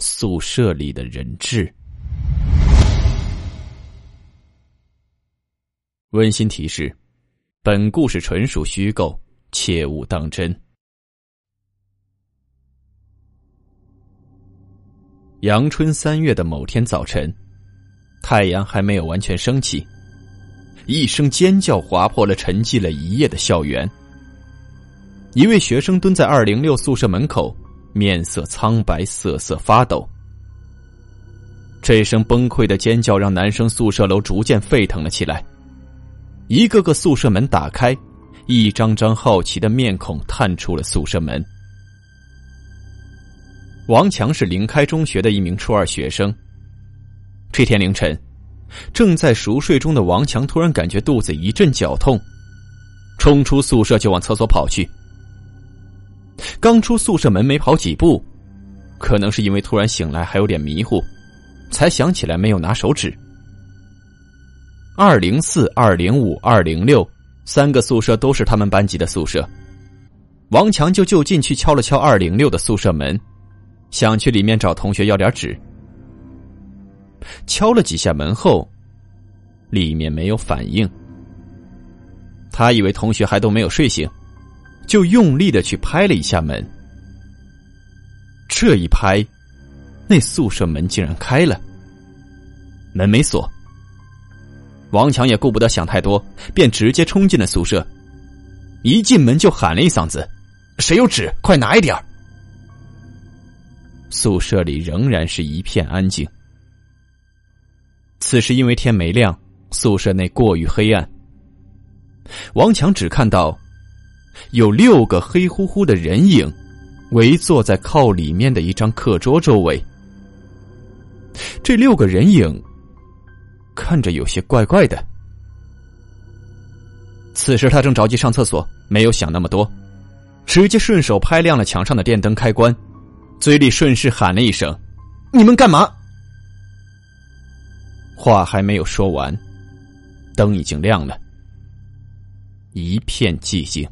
宿舍里的人质。温馨提示：本故事纯属虚构，切勿当真。阳春三月的某天早晨，太阳还没有完全升起，一声尖叫划破了沉寂了一夜的校园。一位学生蹲在二零六宿舍门口。面色苍白，瑟瑟发抖。这声崩溃的尖叫让男生宿舍楼逐渐沸腾了起来。一个个宿舍门打开，一张张好奇的面孔探出了宿舍门。王强是临开中学的一名初二学生。这天凌晨，正在熟睡中的王强突然感觉肚子一阵绞痛，冲出宿舍就往厕所跑去。刚出宿舍门没跑几步，可能是因为突然醒来还有点迷糊，才想起来没有拿手纸。二零四、二零五、二零六三个宿舍都是他们班级的宿舍，王强就就近去敲了敲二零六的宿舍门，想去里面找同学要点纸。敲了几下门后，里面没有反应，他以为同学还都没有睡醒。就用力的去拍了一下门，这一拍，那宿舍门竟然开了。门没锁，王强也顾不得想太多，便直接冲进了宿舍。一进门就喊了一嗓子：“谁有纸，快拿一点宿舍里仍然是一片安静。此时因为天没亮，宿舍内过于黑暗，王强只看到。有六个黑乎乎的人影，围坐在靠里面的一张课桌周围。这六个人影看着有些怪怪的。此时他正着急上厕所，没有想那么多，直接顺手拍亮了墙上的电灯开关，嘴里顺势喊了一声：“你们干嘛？”话还没有说完，灯已经亮了，一片寂静。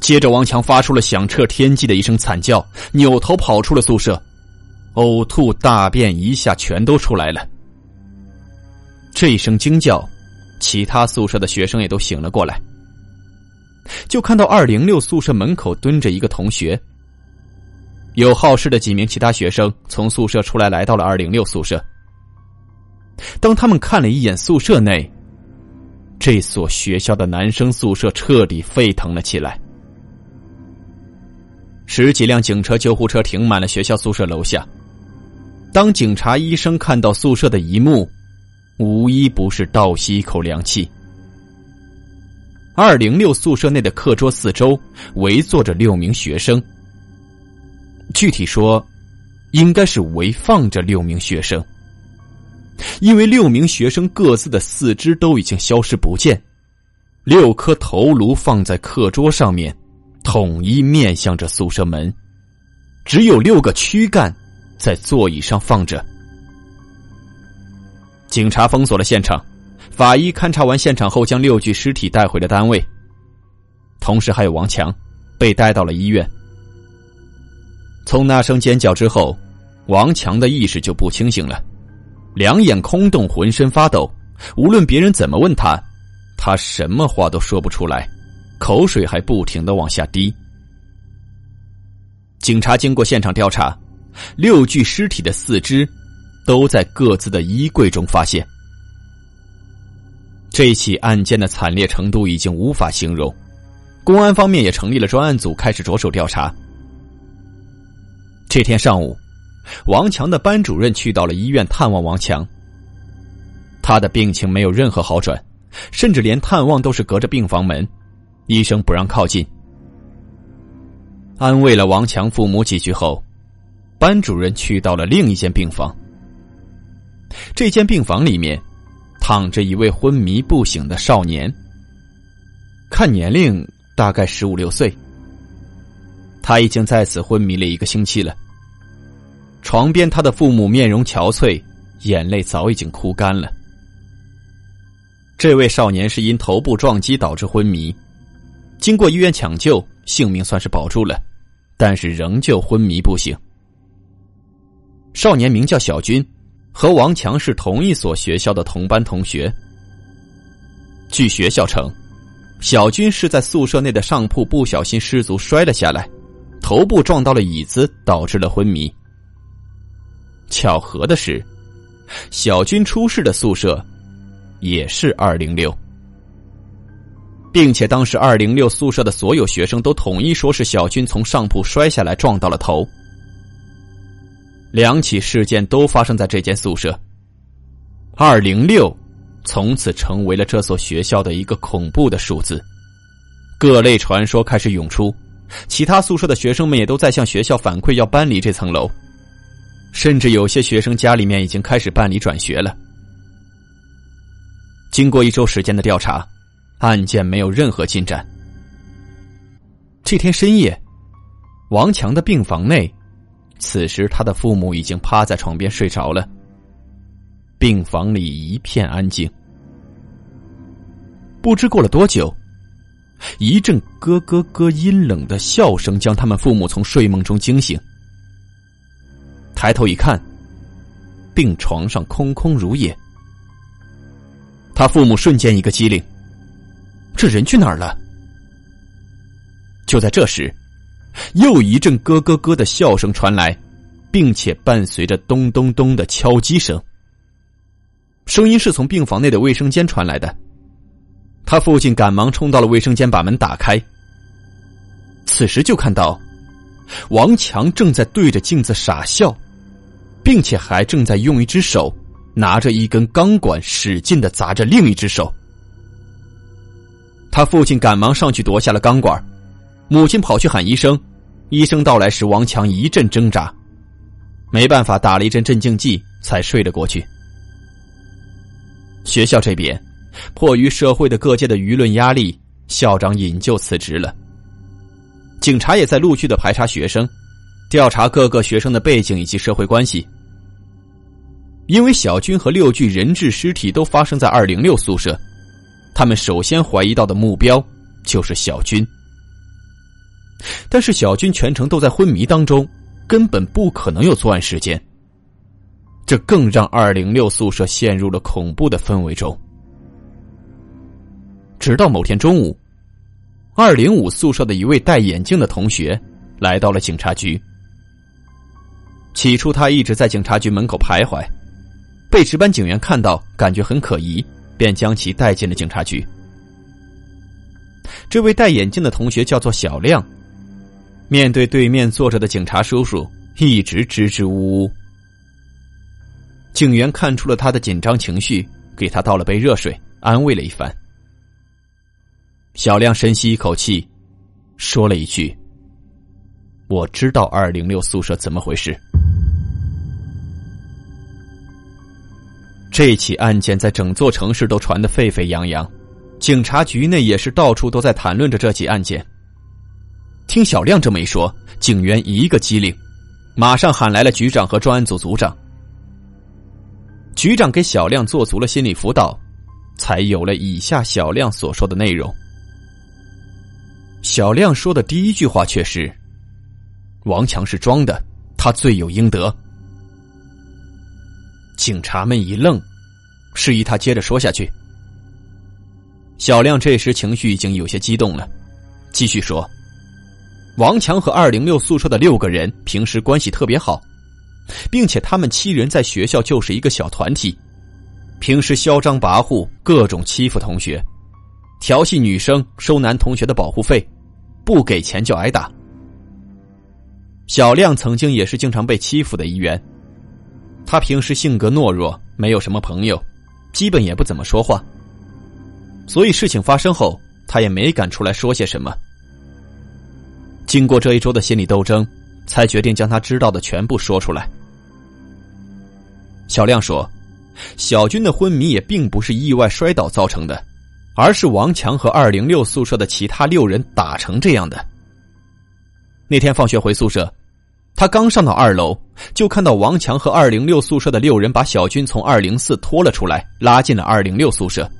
接着，王强发出了响彻天际的一声惨叫，扭头跑出了宿舍，呕吐、大便一下全都出来了。这一声惊叫，其他宿舍的学生也都醒了过来。就看到二零六宿舍门口蹲着一个同学，有好事的几名其他学生从宿舍出来，来到了二零六宿舍。当他们看了一眼宿舍内，这所学校的男生宿舍彻底沸腾了起来。十几辆警车、救护车停满了学校宿舍楼下。当警察、医生看到宿舍的一幕，无一不是倒吸一口凉气。二零六宿舍内的课桌四周围坐着六名学生，具体说，应该是围放着六名学生，因为六名学生各自的四肢都已经消失不见，六颗头颅放在课桌上面。统一面向着宿舍门，只有六个躯干在座椅上放着。警察封锁了现场，法医勘察完现场后，将六具尸体带回了单位。同时，还有王强被带到了医院。从那声尖叫之后，王强的意识就不清醒了，两眼空洞，浑身发抖。无论别人怎么问他，他什么话都说不出来。口水还不停的往下滴。警察经过现场调查，六具尸体的四肢都在各自的衣柜中发现。这起案件的惨烈程度已经无法形容，公安方面也成立了专案组，开始着手调查。这天上午，王强的班主任去到了医院探望王强。他的病情没有任何好转，甚至连探望都是隔着病房门。医生不让靠近，安慰了王强父母几句后，班主任去到了另一间病房。这间病房里面躺着一位昏迷不醒的少年，看年龄大概十五六岁。他已经在此昏迷了一个星期了。床边，他的父母面容憔悴，眼泪早已经哭干了。这位少年是因头部撞击导致昏迷，经过医院抢救，性命算是保住了，但是仍旧昏迷不醒。少年名叫小军，和王强是同一所学校的同班同学。据学校称，小军是在宿舍内的上铺不小心失足摔了下来，头部撞到了椅子，导致了昏迷。巧合的是，小军出事的宿舍。也是二零六，并且当时二零六宿舍的所有学生都统一说是小军从上铺摔下来撞到了头。两起事件都发生在这间宿舍。二零六从此成为了这所学校的一个恐怖的数字，各类传说开始涌出，其他宿舍的学生们也都在向学校反馈要搬离这层楼，甚至有些学生家里面已经开始办理转学了。经过一周时间的调查，案件没有任何进展。这天深夜，王强的病房内，此时他的父母已经趴在床边睡着了。病房里一片安静。不知过了多久，一阵咯咯咯阴冷的笑声将他们父母从睡梦中惊醒。抬头一看，病床上空空如也。他父母瞬间一个机灵，这人去哪儿了？就在这时，又一阵咯咯咯的笑声传来，并且伴随着咚咚咚的敲击声。声音是从病房内的卫生间传来的。他父亲赶忙冲到了卫生间，把门打开。此时就看到，王强正在对着镜子傻笑，并且还正在用一只手。拿着一根钢管，使劲的砸着另一只手。他父亲赶忙上去夺下了钢管，母亲跑去喊医生。医生到来时，王强一阵挣扎，没办法打了一针镇静剂，才睡了过去。学校这边，迫于社会的各界的舆论压力，校长引咎辞职了。警察也在陆续的排查学生，调查各个学生的背景以及社会关系。因为小军和六具人质尸体都发生在二零六宿舍，他们首先怀疑到的目标就是小军。但是小军全程都在昏迷当中，根本不可能有作案时间。这更让二零六宿舍陷入了恐怖的氛围中。直到某天中午，二零五宿舍的一位戴眼镜的同学来到了警察局。起初，他一直在警察局门口徘徊。被值班警员看到，感觉很可疑，便将其带进了警察局。这位戴眼镜的同学叫做小亮，面对对面坐着的警察叔叔，一直支支吾吾。警员看出了他的紧张情绪，给他倒了杯热水，安慰了一番。小亮深吸一口气，说了一句：“我知道二零六宿舍怎么回事。”这起案件在整座城市都传得沸沸扬扬，警察局内也是到处都在谈论着这起案件。听小亮这么一说，警员一个机灵，马上喊来了局长和专案组组长。局长给小亮做足了心理辅导，才有了以下小亮所说的内容。小亮说的第一句话却是：“王强是装的，他罪有应得。”警察们一愣。示意他接着说下去。小亮这时情绪已经有些激动了，继续说：“王强和二零六宿舍的六个人平时关系特别好，并且他们七人在学校就是一个小团体，平时嚣张跋扈，各种欺负同学，调戏女生，收男同学的保护费，不给钱就挨打。小亮曾经也是经常被欺负的一员，他平时性格懦弱，没有什么朋友。”基本也不怎么说话，所以事情发生后，他也没敢出来说些什么。经过这一周的心理斗争，才决定将他知道的全部说出来。小亮说：“小军的昏迷也并不是意外摔倒造成的，而是王强和二零六宿舍的其他六人打成这样的。那天放学回宿舍，他刚上到二楼，就看到王强和二零六宿舍的六人把小军从二零四拖了出来，拉进了二零六宿舍。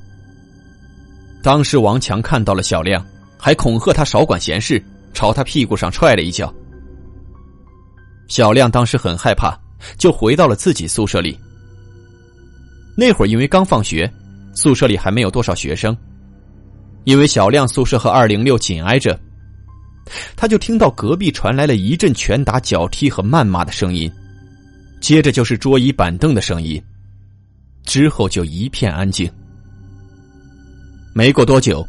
当时王强看到了小亮，还恐吓他少管闲事，朝他屁股上踹了一脚。小亮当时很害怕。”就回到了自己宿舍里。那会儿因为刚放学，宿舍里还没有多少学生。因为小亮宿舍和二零六紧挨着，他就听到隔壁传来了一阵拳打脚踢和谩骂的声音，接着就是桌椅板凳的声音，之后就一片安静。没过多久，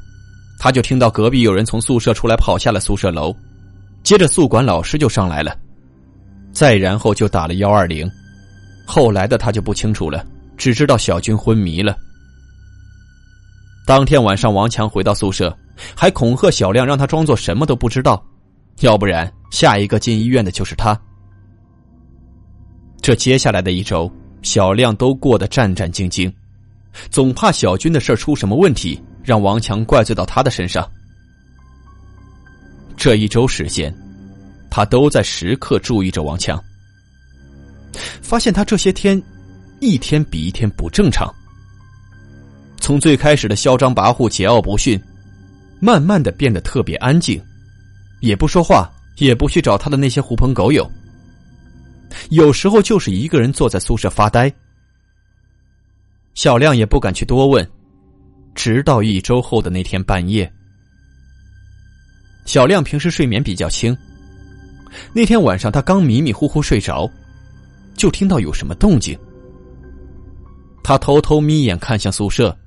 他就听到隔壁有人从宿舍出来跑下了宿舍楼，接着宿管老师就上来了。再然后就打了幺二零，后来的他就不清楚了，只知道小军昏迷了。当天晚上，王强回到宿舍，还恐吓小亮，让他装作什么都不知道，要不然下一个进医院的就是他。这接下来的一周，小亮都过得战战兢兢，总怕小军的事出什么问题，让王强怪罪到他的身上。这一周时间。他都在时刻注意着王强，发现他这些天一天比一天不正常。从最开始的嚣张跋扈、桀骜不驯，慢慢的变得特别安静，也不说话，也不去找他的那些狐朋狗友。有时候就是一个人坐在宿舍发呆。小亮也不敢去多问，直到一周后的那天半夜，小亮平时睡眠比较轻。那天晚上，他刚迷迷糊糊睡着，就听到有什么动静。他偷偷眯眼看向宿舍，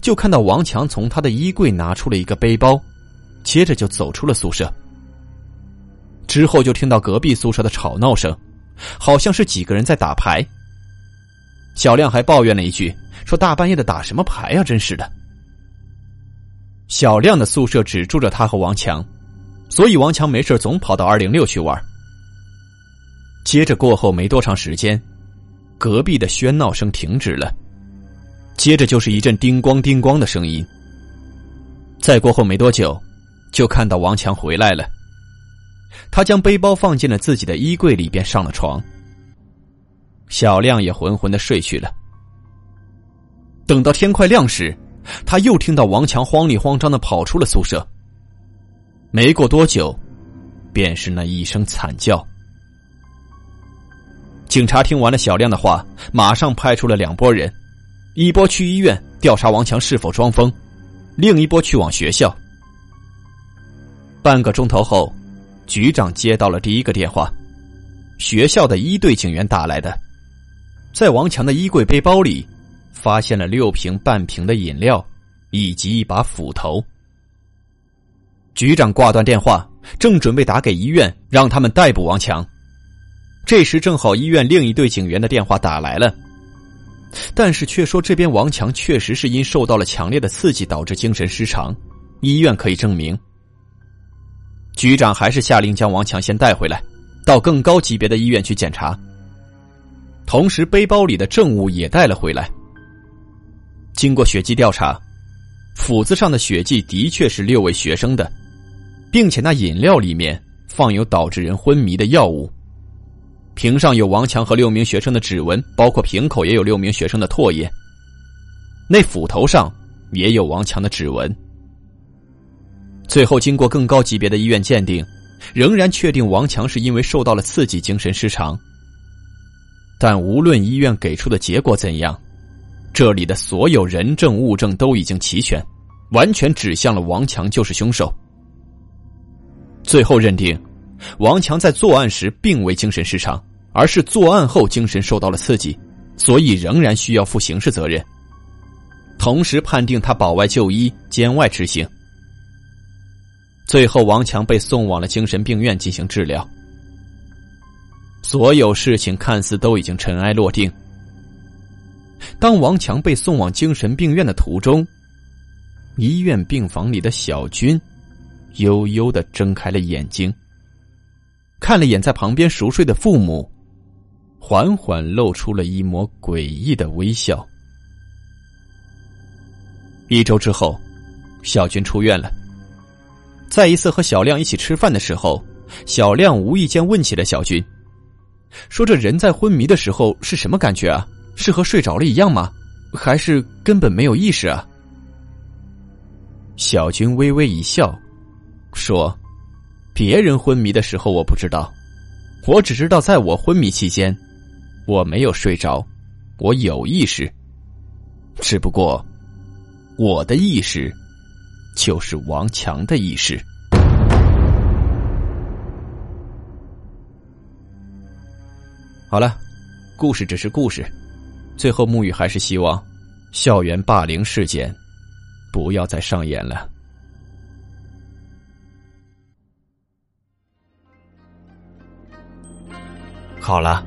就看到王强从他的衣柜拿出了一个背包，接着就走出了宿舍。之后就听到隔壁宿舍的吵闹声，好像是几个人在打牌。小亮还抱怨了一句：“说大半夜的打什么牌呀，真是的。”小亮的宿舍只住着他和王强。所以王强没事总跑到二零六去玩。接着过后没多长时间，隔壁的喧闹声停止了，接着就是一阵叮咣叮咣的声音。再过后没多久，就看到王强回来了。他将背包放进了自己的衣柜里边，上了床。小亮也浑浑的睡去了。等到天快亮时，他又听到王强慌里慌张的跑出了宿舍。没过多久，便是那一声惨叫。警察听完了小亮的话，马上派出了两拨人，一波去医院调查王强是否装疯，另一波去往学校。半个钟头后，局长接到了第一个电话，学校的一队警员打来的，在王强的衣柜背包里，发现了六瓶半瓶的饮料，以及一把斧头。局长挂断电话，正准备打给医院，让他们逮捕王强。这时正好医院另一队警员的电话打来了，但是却说这边王强确实是因受到了强烈的刺激导致精神失常，医院可以证明。局长还是下令将王强先带回来，到更高级别的医院去检查。同时，背包里的证物也带了回来。经过血迹调查，斧子上的血迹的确是六位学生的。并且那饮料里面放有导致人昏迷的药物，瓶上有王强和六名学生的指纹，包括瓶口也有六名学生的唾液。那斧头上也有王强的指纹。最后经过更高级别的医院鉴定，仍然确定王强是因为受到了刺激精神失常。但无论医院给出的结果怎样，这里的所有人证物证都已经齐全，完全指向了王强就是凶手。最后认定，王强在作案时并未精神失常，而是作案后精神受到了刺激，所以仍然需要负刑事责任。同时判定他保外就医，监外执行。最后，王强被送往了精神病院进行治疗。所有事情看似都已经尘埃落定。当王强被送往精神病院的途中，医院病房里的小军。悠悠的睁开了眼睛。看了眼在旁边熟睡的父母，缓缓露出了一抹诡异的微笑。一周之后，小军出院了。在一次和小亮一起吃饭的时候，小亮无意间问起了小军，说：“这人在昏迷的时候是什么感觉啊？是和睡着了一样吗？还是根本没有意识啊？”小军微微一笑，说：“别人昏迷的时候我不知道，我只知道在我昏迷期间，我没有睡着，我有意识。只不过，我的意识。”就是王强的意识。好了，故事只是故事，最后沐雨还是希望校园霸凌事件不要再上演了。好了，